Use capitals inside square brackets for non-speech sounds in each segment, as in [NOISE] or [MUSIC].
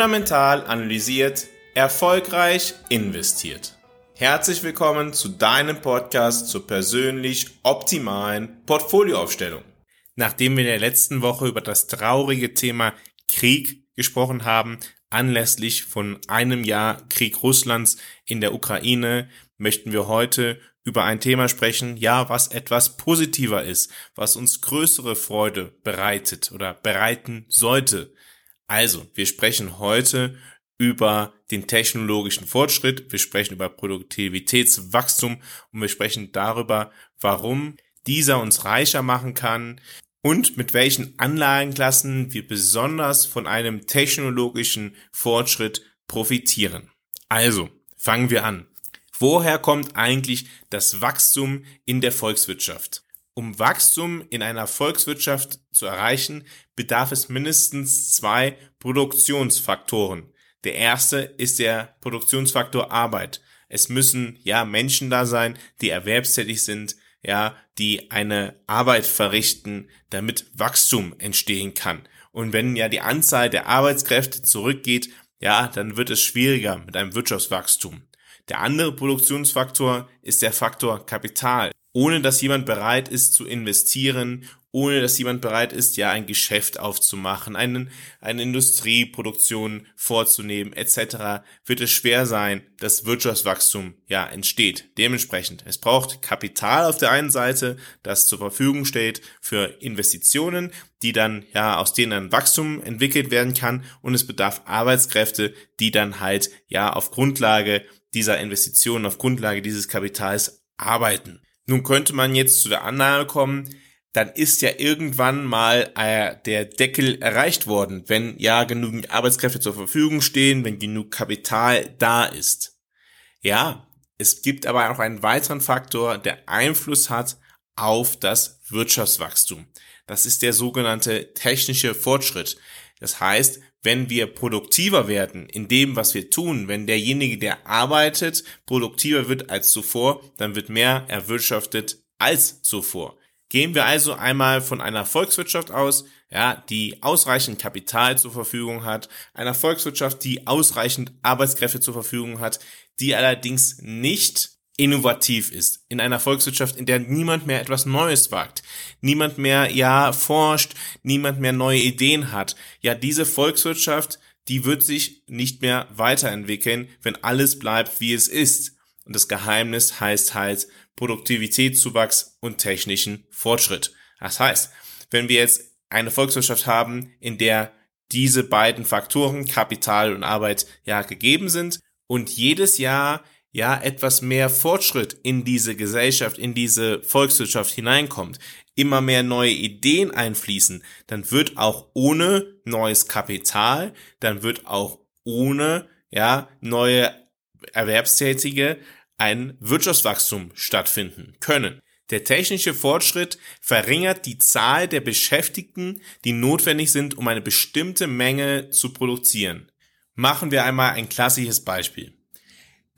Fundamental analysiert, erfolgreich investiert. Herzlich willkommen zu deinem Podcast zur persönlich optimalen Portfolioaufstellung. Nachdem wir in der letzten Woche über das traurige Thema Krieg gesprochen haben, anlässlich von einem Jahr Krieg Russlands in der Ukraine, möchten wir heute über ein Thema sprechen, ja, was etwas positiver ist, was uns größere Freude bereitet oder bereiten sollte. Also, wir sprechen heute über den technologischen Fortschritt, wir sprechen über Produktivitätswachstum und wir sprechen darüber, warum dieser uns reicher machen kann und mit welchen Anlagenklassen wir besonders von einem technologischen Fortschritt profitieren. Also, fangen wir an. Woher kommt eigentlich das Wachstum in der Volkswirtschaft? Um Wachstum in einer Volkswirtschaft zu erreichen, bedarf es mindestens zwei Produktionsfaktoren. Der erste ist der Produktionsfaktor Arbeit. Es müssen ja Menschen da sein, die erwerbstätig sind, ja, die eine Arbeit verrichten, damit Wachstum entstehen kann. Und wenn ja die Anzahl der Arbeitskräfte zurückgeht, ja, dann wird es schwieriger mit einem Wirtschaftswachstum. Der andere Produktionsfaktor ist der Faktor Kapital. Ohne dass jemand bereit ist zu investieren, ohne dass jemand bereit ist, ja ein Geschäft aufzumachen, einen, eine Industrieproduktion vorzunehmen, etc., wird es schwer sein, dass Wirtschaftswachstum ja entsteht. Dementsprechend, es braucht Kapital auf der einen Seite, das zur Verfügung steht für Investitionen, die dann ja aus denen ein Wachstum entwickelt werden kann und es bedarf Arbeitskräfte, die dann halt ja auf Grundlage dieser Investitionen, auf Grundlage dieses Kapitals arbeiten. Nun könnte man jetzt zu der Annahme kommen, dann ist ja irgendwann mal äh, der Deckel erreicht worden, wenn ja genügend Arbeitskräfte zur Verfügung stehen, wenn genug Kapital da ist. Ja, es gibt aber auch einen weiteren Faktor, der Einfluss hat auf das Wirtschaftswachstum. Das ist der sogenannte technische Fortschritt. Das heißt, wenn wir produktiver werden in dem, was wir tun, wenn derjenige, der arbeitet, produktiver wird als zuvor, dann wird mehr erwirtschaftet als zuvor. Gehen wir also einmal von einer Volkswirtschaft aus, ja, die ausreichend Kapital zur Verfügung hat, einer Volkswirtschaft, die ausreichend Arbeitskräfte zur Verfügung hat, die allerdings nicht innovativ ist, in einer Volkswirtschaft, in der niemand mehr etwas Neues wagt, niemand mehr ja forscht, niemand mehr neue Ideen hat. Ja, diese Volkswirtschaft, die wird sich nicht mehr weiterentwickeln, wenn alles bleibt, wie es ist. Und das Geheimnis heißt halt Produktivitätszuwachs und technischen Fortschritt. Das heißt, wenn wir jetzt eine Volkswirtschaft haben, in der diese beiden Faktoren, Kapital und Arbeit, ja gegeben sind und jedes Jahr ja etwas mehr Fortschritt in diese Gesellschaft, in diese Volkswirtschaft hineinkommt, immer mehr neue Ideen einfließen, dann wird auch ohne neues Kapital, dann wird auch ohne ja neue Erwerbstätige ein Wirtschaftswachstum stattfinden können. Der technische Fortschritt verringert die Zahl der Beschäftigten, die notwendig sind, um eine bestimmte Menge zu produzieren. Machen wir einmal ein klassisches Beispiel.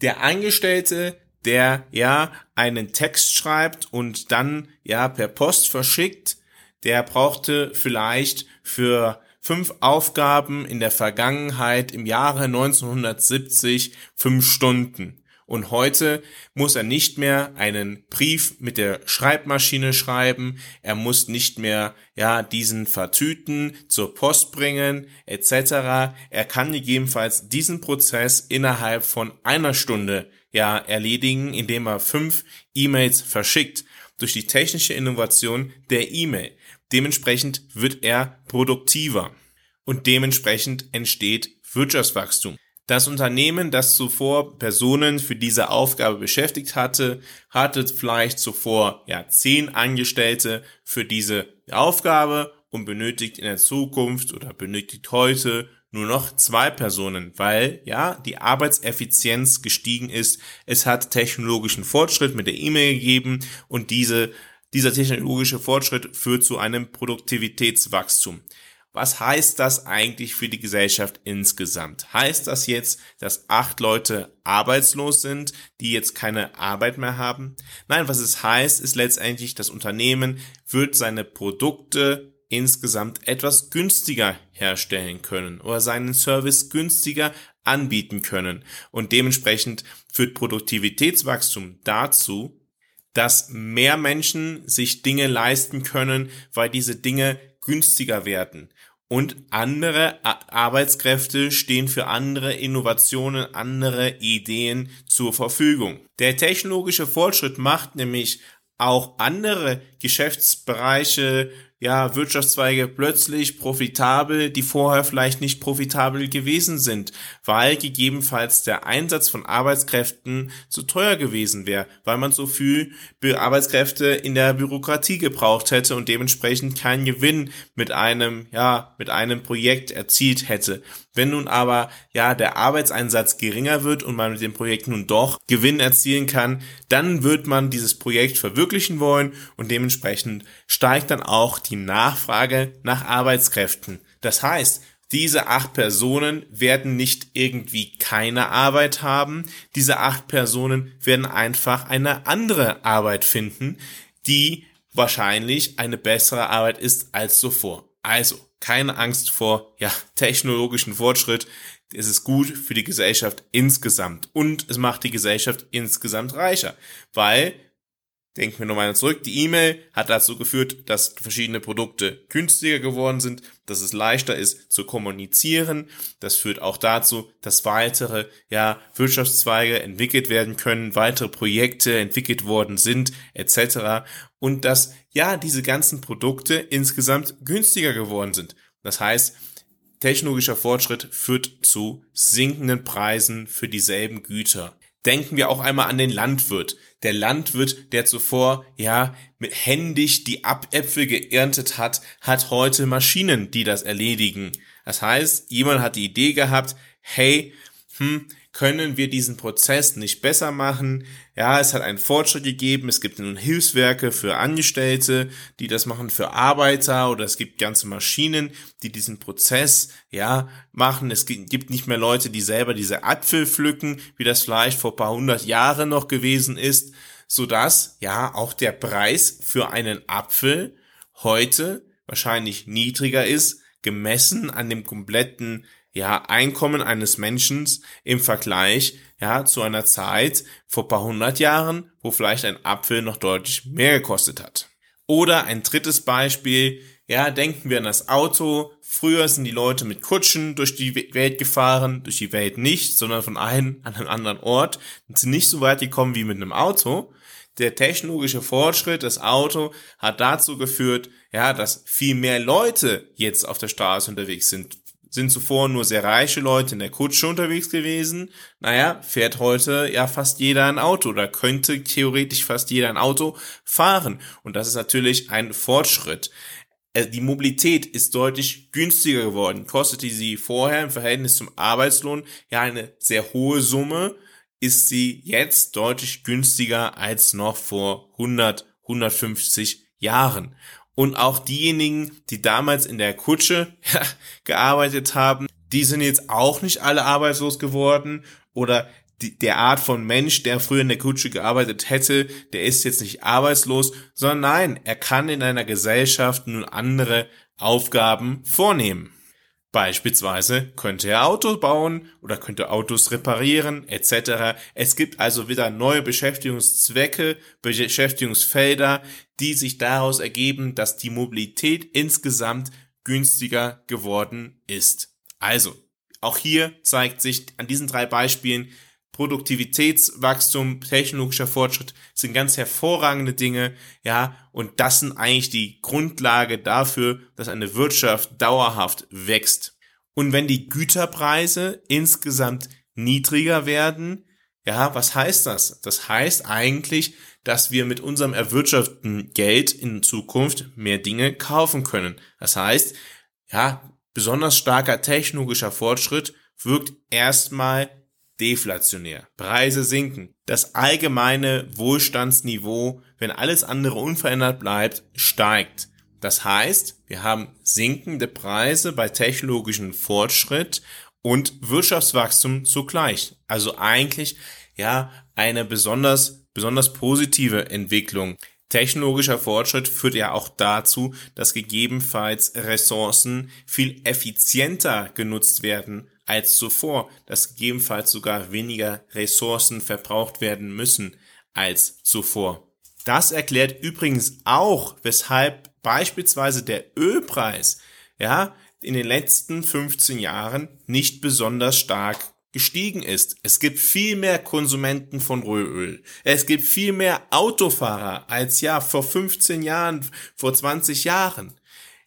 Der Angestellte, der ja einen Text schreibt und dann ja per Post verschickt, der brauchte vielleicht für fünf Aufgaben in der Vergangenheit im Jahre 1970 fünf Stunden. Und heute muss er nicht mehr einen Brief mit der Schreibmaschine schreiben, er muss nicht mehr ja diesen vertüten, zur Post bringen etc. Er kann gegebenenfalls diesen Prozess innerhalb von einer Stunde ja erledigen, indem er fünf E-Mails verschickt durch die technische Innovation der E-Mail. Dementsprechend wird er produktiver und dementsprechend entsteht Wirtschaftswachstum. Das Unternehmen, das zuvor Personen für diese Aufgabe beschäftigt hatte, hatte vielleicht zuvor ja zehn Angestellte für diese Aufgabe und benötigt in der Zukunft oder benötigt heute nur noch zwei Personen, weil ja die Arbeitseffizienz gestiegen ist. Es hat technologischen Fortschritt mit der E-Mail gegeben und diese dieser technologische Fortschritt führt zu einem Produktivitätswachstum. Was heißt das eigentlich für die Gesellschaft insgesamt? Heißt das jetzt, dass acht Leute arbeitslos sind, die jetzt keine Arbeit mehr haben? Nein, was es heißt, ist letztendlich, das Unternehmen wird seine Produkte insgesamt etwas günstiger herstellen können oder seinen Service günstiger anbieten können. Und dementsprechend führt Produktivitätswachstum dazu, dass mehr Menschen sich Dinge leisten können, weil diese Dinge günstiger werden. Und andere Arbeitskräfte stehen für andere Innovationen, andere Ideen zur Verfügung. Der technologische Fortschritt macht nämlich auch andere Geschäftsbereiche ja, Wirtschaftszweige plötzlich profitabel, die vorher vielleicht nicht profitabel gewesen sind, weil gegebenenfalls der Einsatz von Arbeitskräften zu teuer gewesen wäre, weil man so viel Arbeitskräfte in der Bürokratie gebraucht hätte und dementsprechend keinen Gewinn mit einem, ja, mit einem Projekt erzielt hätte. Wenn nun aber, ja, der Arbeitseinsatz geringer wird und man mit dem Projekt nun doch Gewinn erzielen kann, dann wird man dieses Projekt verwirklichen wollen und dementsprechend steigt dann auch die Nachfrage nach Arbeitskräften. Das heißt, diese acht Personen werden nicht irgendwie keine Arbeit haben. Diese acht Personen werden einfach eine andere Arbeit finden, die wahrscheinlich eine bessere Arbeit ist als zuvor. Also, keine Angst vor, ja, technologischen Fortschritt. Es ist gut für die Gesellschaft insgesamt und es macht die Gesellschaft insgesamt reicher, weil Denken wir nochmal zurück. Die E-Mail hat dazu geführt, dass verschiedene Produkte günstiger geworden sind, dass es leichter ist zu kommunizieren. Das führt auch dazu, dass weitere ja, Wirtschaftszweige entwickelt werden können, weitere Projekte entwickelt worden sind, etc. Und dass ja diese ganzen Produkte insgesamt günstiger geworden sind. Das heißt, technologischer Fortschritt führt zu sinkenden Preisen für dieselben Güter. Denken wir auch einmal an den Landwirt. Der Landwirt, der zuvor, ja, mit händisch die Äpfel geerntet hat, hat heute Maschinen, die das erledigen. Das heißt, jemand hat die Idee gehabt, hey, hm, können wir diesen Prozess nicht besser machen? Ja, es hat einen Fortschritt gegeben. Es gibt nun Hilfswerke für Angestellte, die das machen für Arbeiter oder es gibt ganze Maschinen, die diesen Prozess, ja, machen. Es gibt nicht mehr Leute, die selber diese Apfel pflücken, wie das vielleicht vor paar hundert Jahren noch gewesen ist, sodass, ja, auch der Preis für einen Apfel heute wahrscheinlich niedriger ist, gemessen an dem kompletten ja, Einkommen eines Menschen im Vergleich, ja, zu einer Zeit vor paar hundert Jahren, wo vielleicht ein Apfel noch deutlich mehr gekostet hat. Oder ein drittes Beispiel, ja, denken wir an das Auto. Früher sind die Leute mit Kutschen durch die Welt gefahren, durch die Welt nicht, sondern von einem [LAUGHS] an einen anderen Ort und sind nicht so weit gekommen wie mit einem Auto. Der technologische Fortschritt, das Auto, hat dazu geführt, ja, dass viel mehr Leute jetzt auf der Straße unterwegs sind, sind zuvor nur sehr reiche Leute in der Kutsche unterwegs gewesen. Naja, fährt heute ja fast jeder ein Auto oder könnte theoretisch fast jeder ein Auto fahren. Und das ist natürlich ein Fortschritt. Äh, die Mobilität ist deutlich günstiger geworden. Kostete sie vorher im Verhältnis zum Arbeitslohn ja eine sehr hohe Summe, ist sie jetzt deutlich günstiger als noch vor 100, 150 Jahren. Und auch diejenigen, die damals in der Kutsche [LAUGHS] gearbeitet haben, die sind jetzt auch nicht alle arbeitslos geworden oder die, der Art von Mensch, der früher in der Kutsche gearbeitet hätte, der ist jetzt nicht arbeitslos, sondern nein, er kann in einer Gesellschaft nun andere Aufgaben vornehmen. Beispielsweise könnte er Autos bauen oder könnte Autos reparieren etc. Es gibt also wieder neue Beschäftigungszwecke, Beschäftigungsfelder, die sich daraus ergeben, dass die Mobilität insgesamt günstiger geworden ist. Also, auch hier zeigt sich an diesen drei Beispielen, Produktivitätswachstum, technologischer Fortschritt sind ganz hervorragende Dinge, ja, und das sind eigentlich die Grundlage dafür, dass eine Wirtschaft dauerhaft wächst. Und wenn die Güterpreise insgesamt niedriger werden, ja, was heißt das? Das heißt eigentlich, dass wir mit unserem erwirtschafteten Geld in Zukunft mehr Dinge kaufen können. Das heißt, ja, besonders starker technologischer Fortschritt wirkt erstmal deflationär. Preise sinken. Das allgemeine Wohlstandsniveau, wenn alles andere unverändert bleibt, steigt. Das heißt, wir haben sinkende Preise bei technologischem Fortschritt und Wirtschaftswachstum zugleich. Also eigentlich ja eine besonders besonders positive Entwicklung. Technologischer Fortschritt führt ja auch dazu, dass gegebenenfalls Ressourcen viel effizienter genutzt werden als zuvor, dass gegebenenfalls sogar weniger Ressourcen verbraucht werden müssen als zuvor. Das erklärt übrigens auch, weshalb beispielsweise der Ölpreis, ja, in den letzten 15 Jahren nicht besonders stark gestiegen ist. Es gibt viel mehr Konsumenten von Rohöl. Es gibt viel mehr Autofahrer als ja vor 15 Jahren, vor 20 Jahren.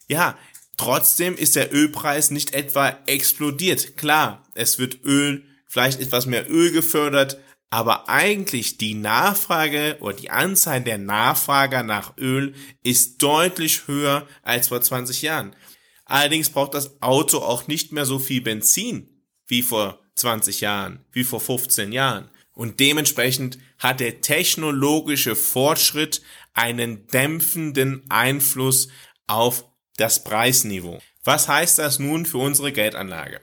Ja, trotzdem ist der Ölpreis nicht etwa explodiert. Klar, es wird Öl, vielleicht etwas mehr Öl gefördert, aber eigentlich die Nachfrage oder die Anzahl der Nachfrager nach Öl ist deutlich höher als vor 20 Jahren. Allerdings braucht das Auto auch nicht mehr so viel Benzin wie vor 20 Jahren, wie vor 15 Jahren. Und dementsprechend hat der technologische Fortschritt einen dämpfenden Einfluss auf das Preisniveau. Was heißt das nun für unsere Geldanlage?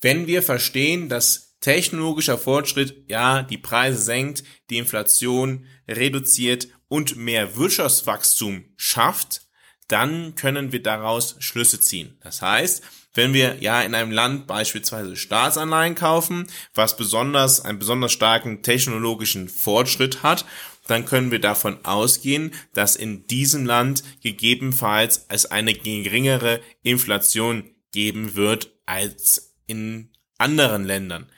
Wenn wir verstehen, dass technologischer Fortschritt ja die Preise senkt, die Inflation reduziert und mehr Wirtschaftswachstum schafft, dann können wir daraus Schlüsse ziehen. Das heißt, wenn wir ja in einem Land beispielsweise Staatsanleihen kaufen, was besonders einen besonders starken technologischen Fortschritt hat, dann können wir davon ausgehen, dass in diesem Land gegebenenfalls es eine geringere Inflation geben wird als in anderen Ländern.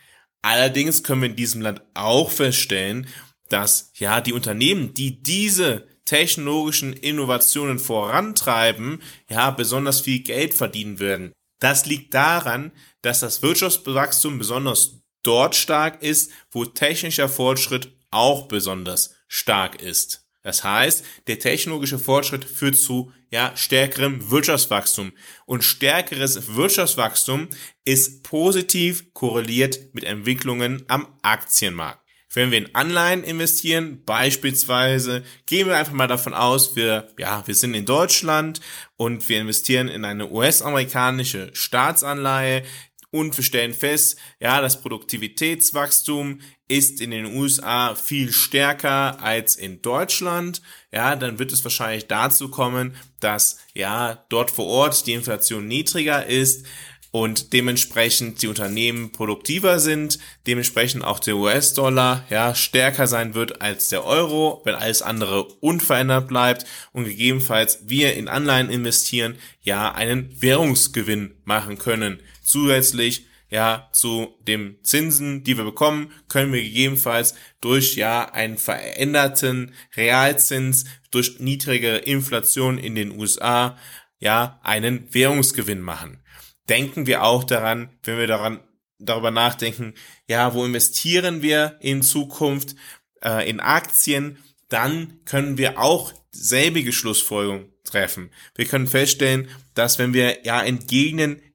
Allerdings können wir in diesem Land auch feststellen, dass ja die Unternehmen, die diese technologischen Innovationen vorantreiben, ja besonders viel Geld verdienen werden. Das liegt daran, dass das Wirtschaftswachstum besonders dort stark ist, wo technischer Fortschritt auch besonders stark ist. Das heißt, der technologische Fortschritt führt zu ja, stärkerem Wirtschaftswachstum. Und stärkeres Wirtschaftswachstum ist positiv korreliert mit Entwicklungen am Aktienmarkt. Wenn wir in Anleihen investieren, beispielsweise, gehen wir einfach mal davon aus, wir, ja, wir sind in Deutschland und wir investieren in eine US-amerikanische Staatsanleihe und wir stellen fest, ja, das Produktivitätswachstum ist in den USA viel stärker als in Deutschland, ja, dann wird es wahrscheinlich dazu kommen, dass ja dort vor Ort die Inflation niedriger ist und dementsprechend die Unternehmen produktiver sind, dementsprechend auch der US-Dollar ja stärker sein wird als der Euro, wenn alles andere unverändert bleibt und gegebenenfalls wir in Anleihen investieren, ja einen Währungsgewinn machen können. Zusätzlich ja zu dem Zinsen, die wir bekommen, können wir gegebenenfalls durch ja einen veränderten Realzins durch niedrige Inflation in den USA ja einen Währungsgewinn machen denken wir auch daran, wenn wir daran darüber nachdenken, ja, wo investieren wir in Zukunft äh, in Aktien, dann können wir auch selbige Schlussfolgerung treffen. Wir können feststellen, dass wenn wir ja in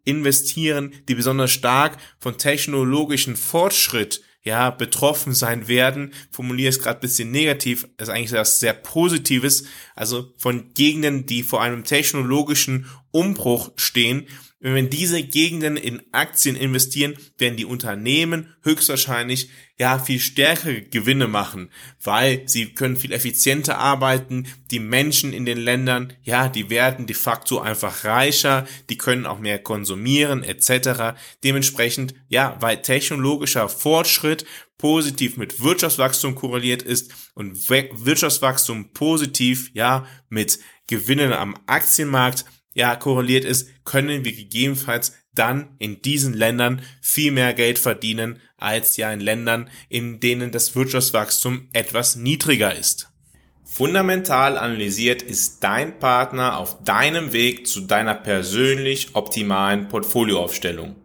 investieren, die besonders stark von technologischen Fortschritt ja betroffen sein werden, formuliere es gerade bisschen negativ, ist eigentlich das sehr Positives, also von Gegenden, die vor einem technologischen Umbruch stehen, wenn diese Gegenden in Aktien investieren, werden die Unternehmen höchstwahrscheinlich ja viel stärkere Gewinne machen, weil sie können viel effizienter arbeiten. Die Menschen in den Ländern, ja, die werden de facto einfach reicher, die können auch mehr konsumieren etc. Dementsprechend, ja, weil technologischer Fortschritt positiv mit Wirtschaftswachstum korreliert ist und Wirtschaftswachstum positiv, ja, mit Gewinnen am Aktienmarkt ja korreliert ist, können wir gegebenenfalls dann in diesen Ländern viel mehr Geld verdienen als ja in Ländern, in denen das Wirtschaftswachstum etwas niedriger ist. Fundamental analysiert ist dein Partner auf deinem Weg zu deiner persönlich optimalen Portfolioaufstellung.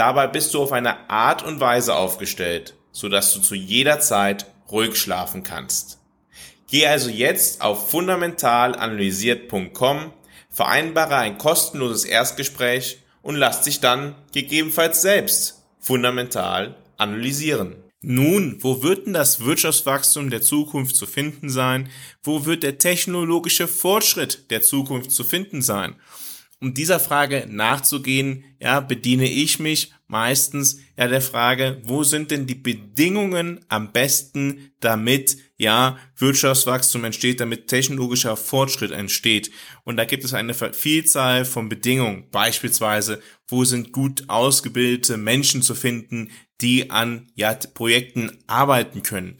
Dabei bist du auf eine Art und Weise aufgestellt, sodass du zu jeder Zeit ruhig schlafen kannst. Geh also jetzt auf fundamentalanalysiert.com, vereinbare ein kostenloses Erstgespräch und lass dich dann gegebenenfalls selbst fundamental analysieren. Nun, wo wird denn das Wirtschaftswachstum der Zukunft zu finden sein? Wo wird der technologische Fortschritt der Zukunft zu finden sein? Um dieser Frage nachzugehen, ja, bediene ich mich meistens ja der Frage, wo sind denn die Bedingungen am besten, damit ja Wirtschaftswachstum entsteht, damit technologischer Fortschritt entsteht. Und da gibt es eine Vielzahl von Bedingungen. Beispielsweise, wo sind gut ausgebildete Menschen zu finden, die an ja, Projekten arbeiten können.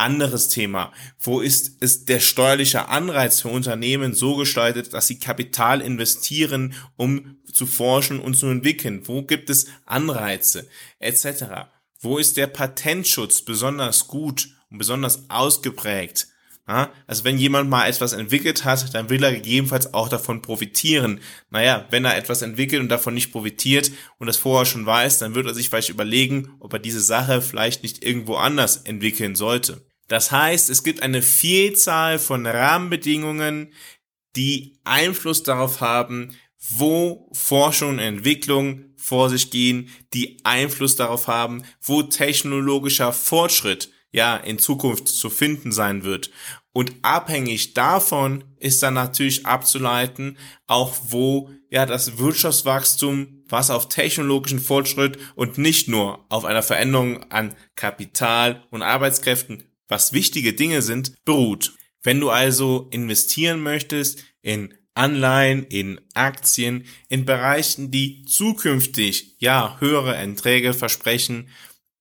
Anderes Thema. Wo ist, ist der steuerliche Anreiz für Unternehmen so gestaltet, dass sie Kapital investieren, um zu forschen und zu entwickeln? Wo gibt es Anreize etc.? Wo ist der Patentschutz besonders gut und besonders ausgeprägt? Also wenn jemand mal etwas entwickelt hat, dann will er gegebenenfalls auch davon profitieren. Naja, wenn er etwas entwickelt und davon nicht profitiert und das vorher schon weiß, dann wird er sich vielleicht überlegen, ob er diese Sache vielleicht nicht irgendwo anders entwickeln sollte. Das heißt, es gibt eine Vielzahl von Rahmenbedingungen, die Einfluss darauf haben, wo Forschung und Entwicklung vor sich gehen, die Einfluss darauf haben, wo technologischer Fortschritt ja in Zukunft zu finden sein wird. Und abhängig davon ist dann natürlich abzuleiten, auch wo ja das Wirtschaftswachstum, was auf technologischen Fortschritt und nicht nur auf einer Veränderung an Kapital und Arbeitskräften was wichtige Dinge sind, beruht. Wenn du also investieren möchtest in Anleihen, in Aktien, in Bereichen, die zukünftig ja höhere Erträge versprechen,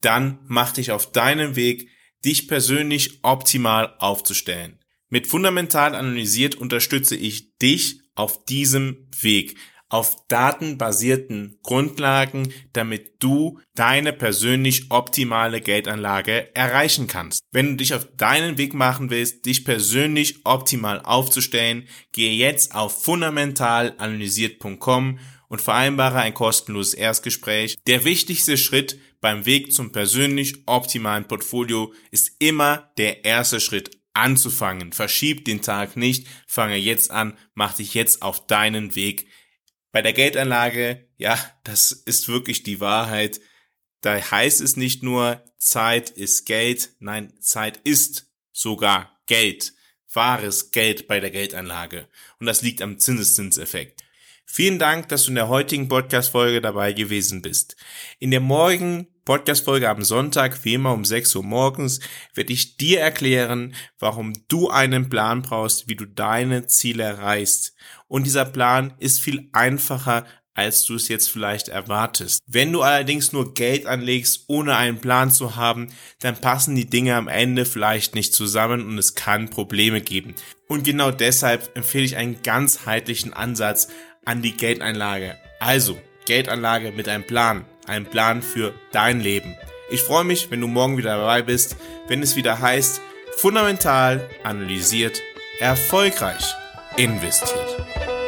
dann mach dich auf deinen Weg, dich persönlich optimal aufzustellen. Mit fundamental analysiert unterstütze ich dich auf diesem Weg auf datenbasierten Grundlagen, damit du deine persönlich optimale Geldanlage erreichen kannst. Wenn du dich auf deinen Weg machen willst, dich persönlich optimal aufzustellen, gehe jetzt auf fundamentalanalysiert.com und vereinbare ein kostenloses Erstgespräch. Der wichtigste Schritt beim Weg zum persönlich optimalen Portfolio ist immer der erste Schritt anzufangen. Verschieb den Tag nicht, fange jetzt an, mach dich jetzt auf deinen Weg bei der Geldanlage, ja, das ist wirklich die Wahrheit. Da heißt es nicht nur, Zeit ist Geld, nein, Zeit ist sogar Geld, wahres Geld bei der Geldanlage. Und das liegt am Zinseszinseffekt. Vielen Dank, dass du in der heutigen Podcast-Folge dabei gewesen bist. In der morgigen Podcast-Folge am Sonntag, wie immer um 6 Uhr morgens, werde ich dir erklären, warum du einen Plan brauchst, wie du deine Ziele erreichst. Und dieser Plan ist viel einfacher, als du es jetzt vielleicht erwartest. Wenn du allerdings nur Geld anlegst, ohne einen Plan zu haben, dann passen die Dinge am Ende vielleicht nicht zusammen und es kann Probleme geben. Und genau deshalb empfehle ich einen ganzheitlichen Ansatz an die Geldeinlage. Also, Geldanlage mit einem Plan einen Plan für dein Leben. Ich freue mich, wenn du morgen wieder dabei bist, wenn es wieder heißt, fundamental analysiert, erfolgreich investiert.